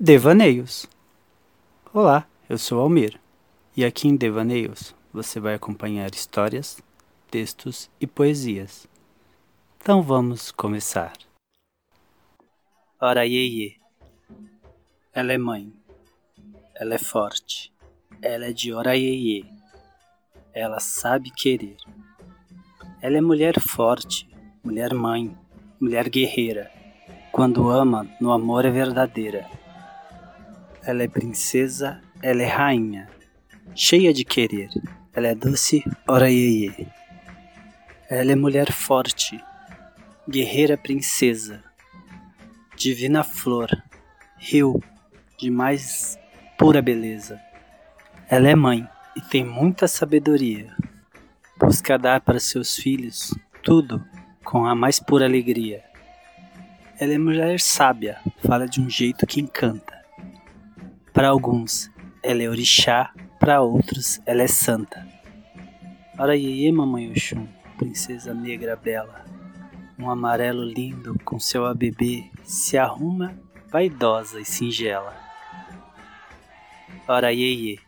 Devaneios. Olá, eu sou Almir e aqui em Devaneios você vai acompanhar histórias, textos e poesias. Então vamos começar. Ora Iê Ela é mãe. Ela é forte. Ela é de Ora Iê Ela sabe querer. Ela é mulher forte, mulher mãe, mulher guerreira. Quando ama, no amor é verdadeira ela é princesa, ela é rainha, cheia de querer. Ela é doce, ora iê, Ela é mulher forte, guerreira princesa, divina flor, rio de mais pura beleza. Ela é mãe e tem muita sabedoria. Busca dar para seus filhos tudo com a mais pura alegria. Ela é mulher sábia, fala de um jeito que encanta. Para alguns, ela é orixá, para outros, ela é santa. Ora iê, mamãe Oxum, princesa negra bela, um amarelo lindo com seu ABB se arruma vaidosa e singela. Ora iê.